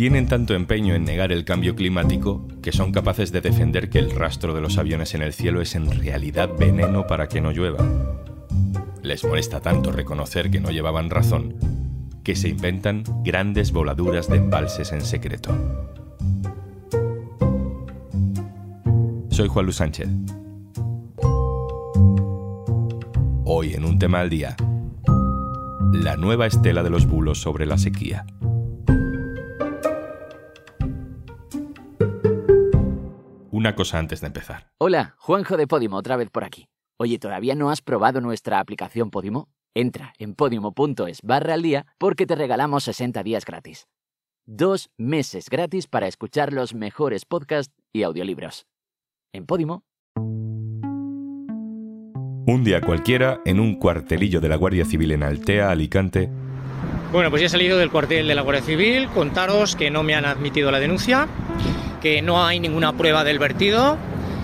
Tienen tanto empeño en negar el cambio climático que son capaces de defender que el rastro de los aviones en el cielo es en realidad veneno para que no llueva. Les molesta tanto reconocer que no llevaban razón que se inventan grandes voladuras de embalses en secreto. Soy Juan Luis Sánchez. Hoy en un tema al día, la nueva estela de los bulos sobre la sequía. Una cosa antes de empezar. Hola, Juanjo de Podimo, otra vez por aquí. Oye, ¿todavía no has probado nuestra aplicación Podimo? Entra en podimo.es barra al día porque te regalamos 60 días gratis. Dos meses gratis para escuchar los mejores podcasts y audiolibros. En Podimo. Un día cualquiera, en un cuartelillo de la Guardia Civil en Altea, Alicante. Bueno, pues ya he salido del cuartel de la Guardia Civil. Contaros que no me han admitido la denuncia, que no hay ninguna prueba del vertido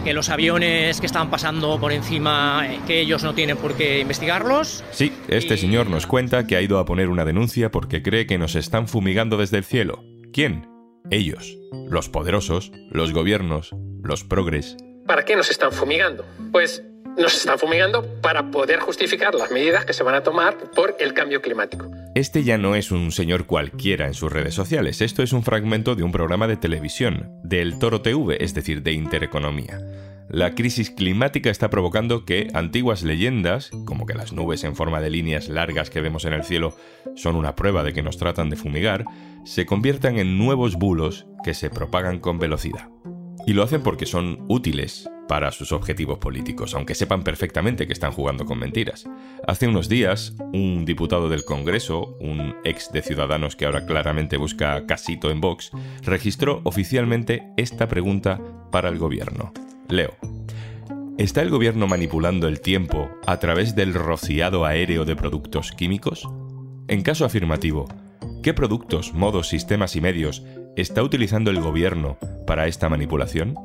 que los aviones que están pasando por encima, eh, que ellos no tienen por qué investigarlos. Sí, este señor nos cuenta que ha ido a poner una denuncia porque cree que nos están fumigando desde el cielo. ¿Quién? Ellos, los poderosos, los gobiernos, los progres. ¿Para qué nos están fumigando? Pues nos están fumigando para poder justificar las medidas que se van a tomar por el cambio climático. Este ya no es un señor cualquiera en sus redes sociales, esto es un fragmento de un programa de televisión, del Toro TV, es decir, de Intereconomía. La crisis climática está provocando que antiguas leyendas, como que las nubes en forma de líneas largas que vemos en el cielo son una prueba de que nos tratan de fumigar, se conviertan en nuevos bulos que se propagan con velocidad. Y lo hacen porque son útiles para sus objetivos políticos, aunque sepan perfectamente que están jugando con mentiras. Hace unos días, un diputado del Congreso, un ex de Ciudadanos que ahora claramente busca casito en Vox, registró oficialmente esta pregunta para el gobierno. Leo. ¿Está el gobierno manipulando el tiempo a través del rociado aéreo de productos químicos? En caso afirmativo, ¿qué productos, modos, sistemas y medios está utilizando el gobierno para esta manipulación?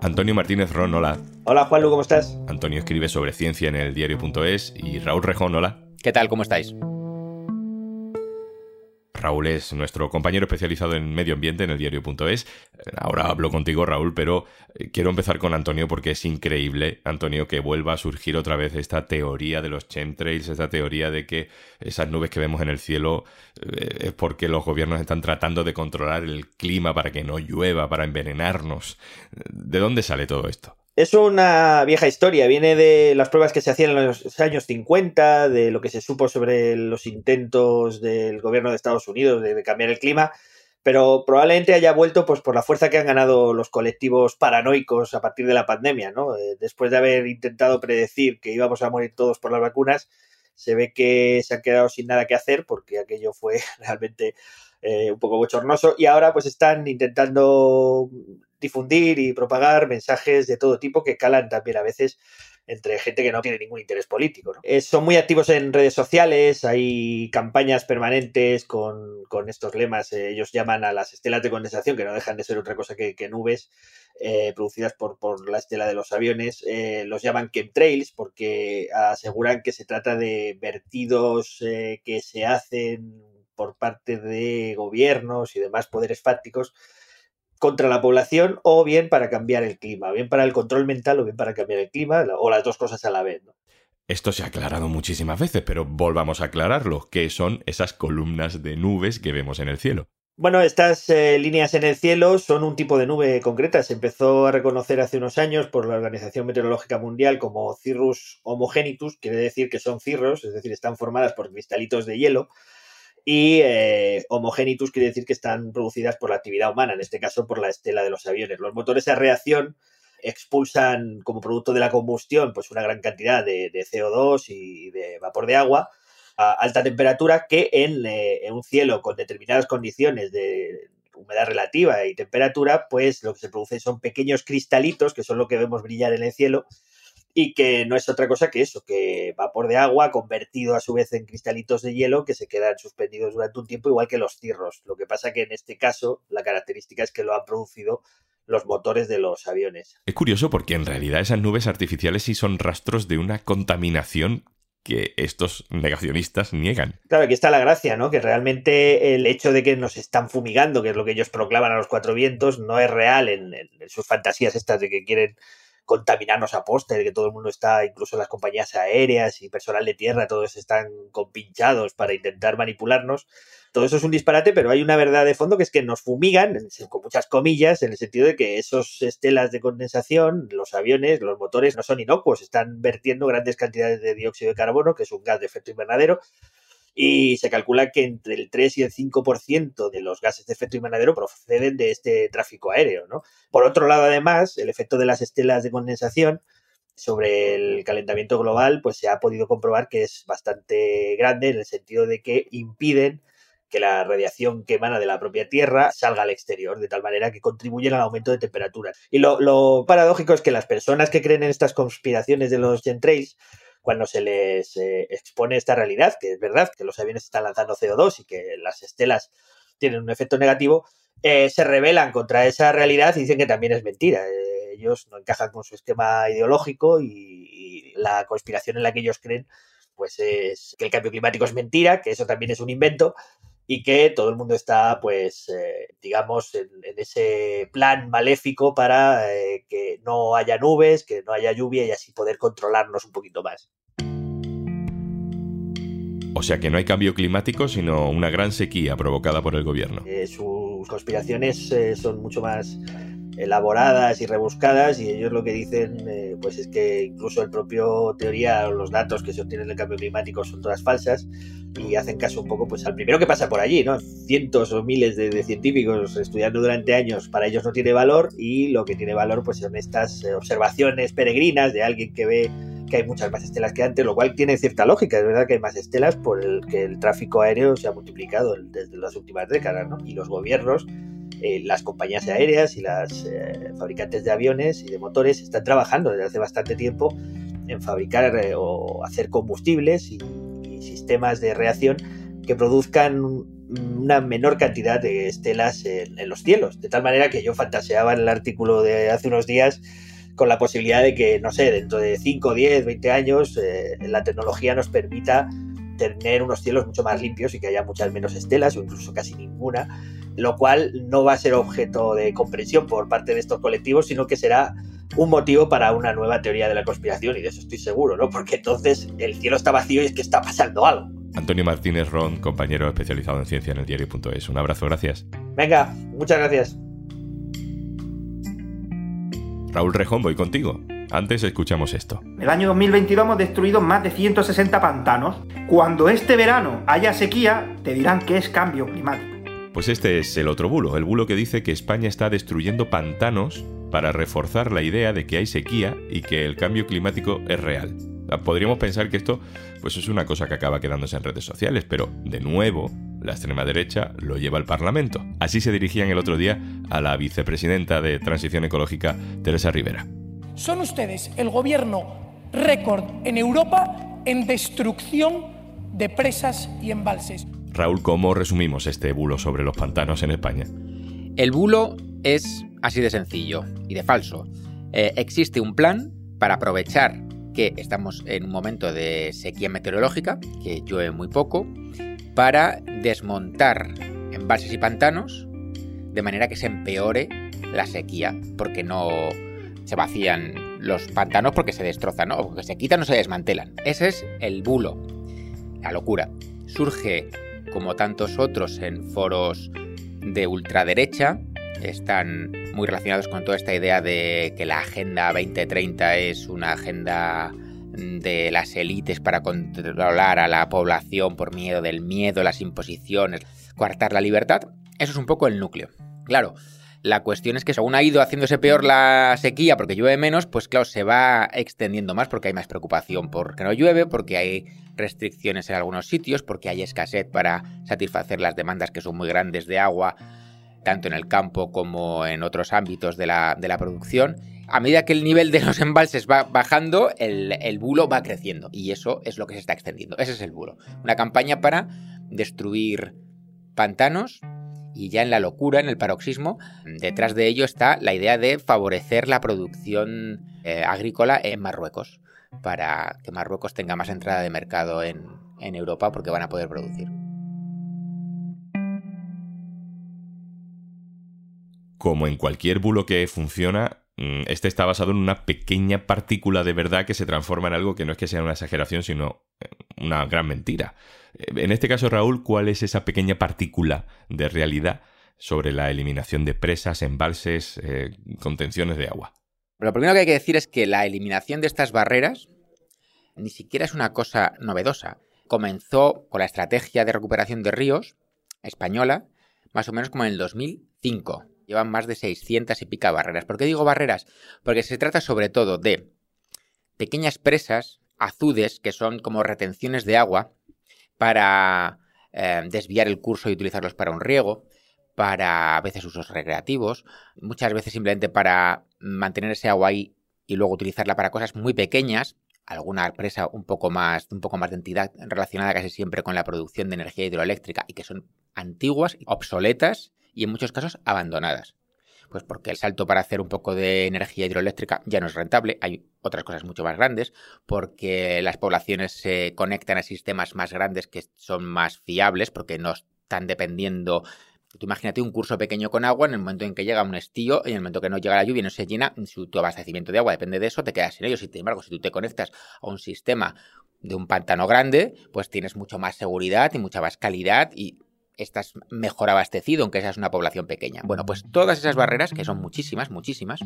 Antonio Martínez Ron, hola. Hola Juanlu, ¿cómo estás? Antonio escribe sobre ciencia en el diario.es y Raúl Rejón, hola. ¿Qué tal? ¿Cómo estáis? Raúl es nuestro compañero especializado en medio ambiente en el diario.es. Ahora hablo contigo, Raúl, pero eh, quiero empezar con Antonio porque es increíble, Antonio, que vuelva a surgir otra vez esta teoría de los chemtrails, esta teoría de que esas nubes que vemos en el cielo eh, es porque los gobiernos están tratando de controlar el clima para que no llueva, para envenenarnos. ¿De dónde sale todo esto? Es una vieja historia, viene de las pruebas que se hacían en los años 50, de lo que se supo sobre los intentos del gobierno de Estados Unidos de, cambiar el clima, pero probablemente haya vuelto pues por la fuerza que han ganado los colectivos paranoicos a partir de la pandemia, ¿no? Eh, después de haber intentado predecir que íbamos a morir todos por las vacunas, se ve que se han quedado sin nada que hacer porque aquello fue realmente eh, un poco bochornoso y ahora pues están intentando difundir y propagar mensajes de todo tipo que calan también a veces entre gente que no tiene ningún interés político. Eh, son muy activos en redes sociales, hay campañas permanentes con, estos lemas, eh, ellos llaman a las estelas de condensación, que no dejan de ser otra cosa que, nubes eh, producidas por, por, la estela de los aviones, los llaman chemtrails porque aseguran que se trata de vertidos que se hacen por parte de gobiernos y demás poderes fácticos contra la población o bien para cambiar el clima, bien para el control mental o bien para cambiar el clima, o las dos cosas a la vez. Esto se ha aclarado muchísimas veces, pero volvamos a aclararlo. ¿Qué son esas columnas de nubes que vemos en el cielo? Bueno, estas eh, líneas en el cielo son un tipo de nube concreta. Se empezó a reconocer hace unos años por la Organización Meteorológica Mundial como cirrus homogenitus, quiere decir que son cirros, es decir, están formadas por cristalitos de hielo y eh, quiere decir que están producidas por la actividad humana, en este caso por la estela de los aviones. Los motores a reacción expulsan como producto de la combustión pues una gran cantidad de, CO2 y de vapor de agua a alta temperatura que en, eh, en un cielo con determinadas condiciones de humedad relativa y temperatura, pues lo que se produce son pequeños cristalitos, que son lo que vemos brillar en el cielo, y que no es otra cosa que eso, que vapor de agua convertido a su vez en cristalitos de hielo que se quedan suspendidos durante un tiempo, igual que los cirros. Lo que pasa que en este caso la característica es que lo han producido los motores de los aviones. Es curioso porque en realidad esas nubes artificiales sí son rastros de una contaminación que estos negacionistas niegan. Claro, aquí está la gracia, ¿no? Que realmente el hecho de que nos están fumigando, que es lo que ellos proclaman a los cuatro vientos, no es real en, sus fantasías estas de que quieren contaminarnos a poste, de que todo el mundo está, incluso las compañías aéreas y personal de tierra, todos están compinchados para intentar manipularnos. Todo eso es un disparate, pero hay una verdad de fondo que es que nos fumigan, con muchas comillas, en el sentido de que esos estelas de condensación, los aviones, los motores no son inocuos, están vertiendo grandes cantidades de dióxido de carbono, que es un gas de efecto invernadero, y se calcula que entre el 3 y el 5% de los gases de efecto invernadero proceden de este tráfico aéreo. ¿no? Por otro lado, además, el efecto de las estelas de condensación sobre el calentamiento global, pues se ha podido comprobar que es bastante grande en el sentido de que impiden que la radiación que emana de la propia Tierra salga al exterior, de tal manera que contribuyen al aumento de temperatura. Y lo, paradójico es que las personas que creen en estas conspiraciones de los chemtrails, cuando se les eh, expone esta realidad, que es verdad que los aviones están lanzando CO2 y que las estelas tienen un efecto negativo, eh, se rebelan contra esa realidad y dicen que también es mentira. Eh, ellos no encajan con su esquema ideológico y la conspiración en la que ellos creen pues es que el cambio climático es mentira, que eso también es un invento y que todo el mundo está, pues, eh, digamos, en, ese plan maléfico para eh, que no haya nubes, que no haya lluvia y así poder controlarnos un poquito más. O sea que no hay cambio climático, sino una gran sequía provocada por el gobierno. Eh, sus conspiraciones son mucho más elaboradas y rebuscadas y ellos lo que dicen eh, pues es que incluso el propio teoría o los datos que se obtienen del cambio climático son todas falsas y hacen caso un poco pues al primero que pasa por allí, ¿no? Cientos o miles de, científicos estudiando durante años para ellos no tiene valor y lo que tiene valor pues son estas eh, observaciones peregrinas de alguien que ve que hay muchas más estelas que antes, lo cual tiene cierta lógica. Es verdad que hay más estelas por el que el tráfico aéreo se ha multiplicado desde las últimas décadas, ¿no? Y los gobiernos eh, las compañías aéreas y las eh, fabricantes de aviones y de motores están trabajando desde hace bastante tiempo en fabricar eh, o hacer combustibles y, sistemas de reacción que produzcan una menor cantidad de estelas en, los cielos. De tal manera que yo fantaseaba en el artículo de hace unos días con la posibilidad de que, no sé, dentro de 5, 10, 20 años, la tecnología nos permita tener unos cielos mucho más limpios y que haya muchas menos estelas o incluso casi ninguna lo cual no va a ser objeto de comprensión por parte de estos colectivos, sino que será un motivo para una nueva teoría de la conspiración, y de eso estoy seguro, ¿no? Porque entonces el cielo está vacío y es que está pasando algo. Antonio Martínez Ron, compañero especializado en ciencia en el diario.es. Un abrazo, gracias. Venga, muchas gracias. Raúl Rejón, voy contigo. Antes escuchamos esto. En el año 2022 hemos destruido más de 160 pantanos. Cuando este verano haya sequía, te dirán que es cambio climático. Pues este es el otro bulo, el bulo que dice que España está destruyendo pantanos para reforzar la idea de que hay sequía y que el cambio climático es real. Ah, podríamos pensar que esto pues es una cosa que acaba quedándose en redes sociales, pero de nuevo la extrema derecha lo lleva al Parlamento. Así se dirigían el otro día a la vicepresidenta de Transición Ecológica, Teresa Rivera. Son ustedes el gobierno récord en Europa en destrucción de presas y embalses. Raúl, ¿cómo resumimos este bulo sobre los pantanos en España? El bulo es así de sencillo y de falso. Eh, existe un plan para aprovechar que estamos en un momento de sequía meteorológica, que llueve muy poco, para desmontar embalses y pantanos de manera que se empeore la sequía, porque no se vacían los pantanos porque se destrozan, ¿no? o porque se quitan o se desmantelan. Ese es el bulo, la locura. Surge como tantos otros en foros de ultraderecha, están muy relacionados con toda esta idea de que la Agenda 2030 es una agenda de las élites para controlar a la población por miedo del miedo, las imposiciones, coartar la libertad. Eso es un poco el núcleo. Claro, la cuestión es que según ha ido haciéndose peor la sequía porque llueve menos, pues claro, se va extendiendo más porque hay más preocupación porque no llueve, porque hay restricciones en algunos sitios, porque hay escasez para satisfacer las demandas que son muy grandes de agua, tanto en el campo como en otros ámbitos de la, producción. A medida que el nivel de los embalses va bajando, el, el bulo va creciendo y eso es lo que se está extendiendo. Ese es el bulo. Una campaña para destruir pantanos y ya en la locura, en el paroxismo, detrás de ello está la idea de favorecer la producción eh, agrícola en Marruecos. para que Marruecos tenga más entrada de mercado en, en Europa porque van a poder producir. Como en cualquier bulo que funciona, este está basado en una pequeña partícula de verdad que se transforma en algo que no es que sea una exageración, sino eh, una gran mentira. Eh, en este caso, Raúl, ¿cuál es esa pequeña partícula de realidad sobre la eliminación de presas, embalses, eh, contenciones de agua? Lo primero que hay que decir es que la eliminación de estas barreras ni siquiera es una cosa novedosa. Comenzó con la estrategia de recuperación de ríos española, más o menos como en el 2005 llevan más de 600 y pica barreras. ¿Por qué digo barreras? Porque se trata sobre todo de pequeñas presas, azudes, que son como retenciones de agua para eh, desviar el curso y utilizarlos para un riego, para a veces usos recreativos, muchas veces simplemente para mantener ese agua ahí y luego utilizarla para cosas muy pequeñas, alguna presa un poco más, un poco más de entidad relacionada casi siempre con la producción de energía hidroeléctrica y que son antiguas, obsoletas y en muchos casos abandonadas. Pues porque el salto para hacer un poco de energía hidroeléctrica ya no es rentable, hay otras cosas mucho más grandes, porque las poblaciones se conectan a sistemas más grandes que son más fiables, porque no están dependiendo Tú imagínate un curso pequeño con agua, en el momento en que llega un estío, en el momento que no llega la lluvia y no se llena, su, tu abastecimiento de agua depende de eso, te quedas sin ello. Sin embargo, si tú te conectas a un sistema de un pantano grande, pues tienes mucho más seguridad y mucha más calidad y estás mejor abastecido, aunque seas una población pequeña. Bueno, pues todas esas barreras, que son muchísimas, muchísimas,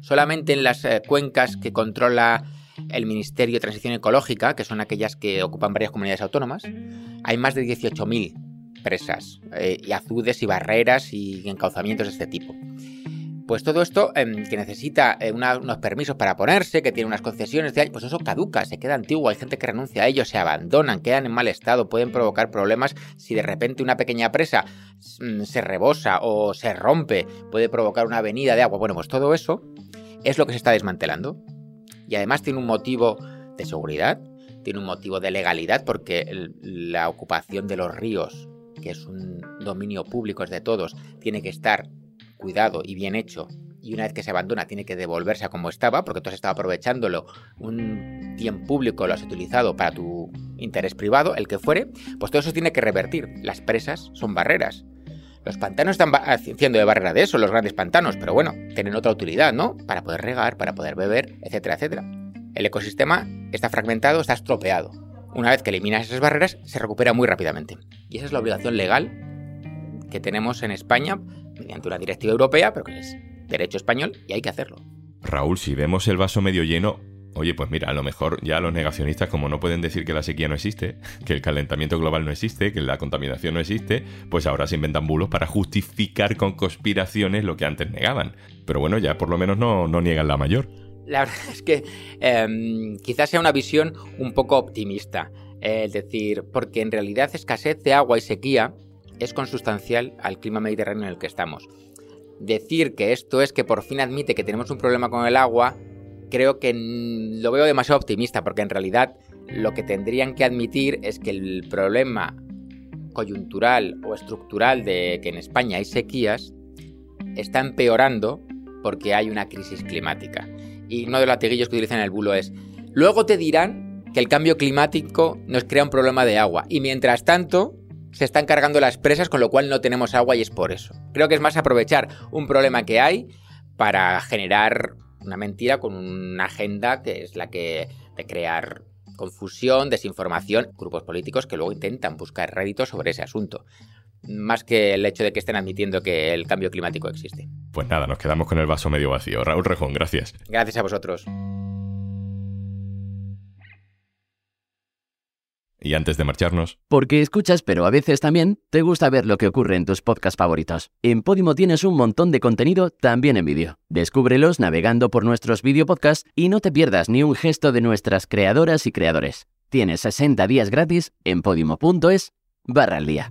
solamente en las eh, cuencas que controla el Ministerio de Transición Ecológica, que son aquellas que ocupan varias comunidades autónomas, hay más de 18.000 presas, eh, y azudes y barreras y encauzamientos de este tipo. Pues todo esto em, que necesita eh, unos permisos para ponerse, que tiene unas concesiones, de, pues eso caduca, se queda antiguo, hay gente que renuncia a ello, se abandonan, quedan en mal estado, pueden provocar problemas si de repente una pequeña presa mm, se rebosa o se rompe, puede provocar una avenida de agua. Bueno, pues todo eso es lo que se está desmantelando. Y además tiene un motivo de seguridad, tiene un motivo de legalidad, porque la ocupación de los ríos, que es un dominio público, es de todos, tiene que estar cuidado y bien hecho, y una vez que se abandona tiene que devolverse a como estaba, porque tú has estado aprovechándolo, un bien público lo has utilizado para tu interés privado, el que fuere, pues todo eso tiene que revertir. Las presas son barreras. Los pantanos están haciendo de barrera de eso, los grandes pantanos, pero bueno, tienen otra utilidad, ¿no? Para poder regar, para poder beber, etcétera, etcétera. El ecosistema está fragmentado, está estropeado. Una vez que eliminas esas barreras, se recupera muy rápidamente. Y esa es la obligación legal que tenemos en España mediante una directiva europea, pero que es derecho español y hay que hacerlo. Raúl, si vemos el vaso medio lleno, oye, pues mira, a lo mejor ya los negacionistas, como no pueden decir que la sequía no existe, que el calentamiento global no existe, que la contaminación no existe, pues ahora se inventan bulos para justificar con conspiraciones lo que antes negaban. Pero bueno, ya por lo menos no, no niegan la mayor. La verdad es que em, quizás sea una visión un poco optimista. es decir, porque en realidad escasez de agua y sequía es consustancial al clima mediterráneo en el que estamos. Decir que esto es que por fin admite que tenemos un problema con el agua, creo que lo veo demasiado optimista, porque en realidad lo que tendrían que admitir es que el problema coyuntural o estructural de que en España hay sequías está empeorando porque hay una crisis climática. Y uno de los latiguillos que utilizan en el bulo es, luego te dirán que el cambio climático nos crea un problema de agua. Y mientras tanto, se están cargando las presas, con lo cual no tenemos agua y es por eso. Creo que es más aprovechar un problema que hay para generar una mentira con una agenda que es la que de crear confusión, desinformación, grupos políticos que luego intentan buscar réditos sobre ese asunto. Más que el hecho de que estén admitiendo que el cambio climático existe. Pues nada, nos quedamos con el vaso medio vacío. Raúl Rejón, gracias. Gracias a vosotros. Y antes de marcharnos... Porque escuchas, pero a veces también te gusta ver lo que ocurre en tus podcasts favoritos. En Podimo tienes un montón de contenido también en vídeo. Descúbrelos navegando por nuestros videopodcasts y no te pierdas ni un gesto de nuestras creadoras y creadores. Tienes 60 días gratis en podimo.es barra al día.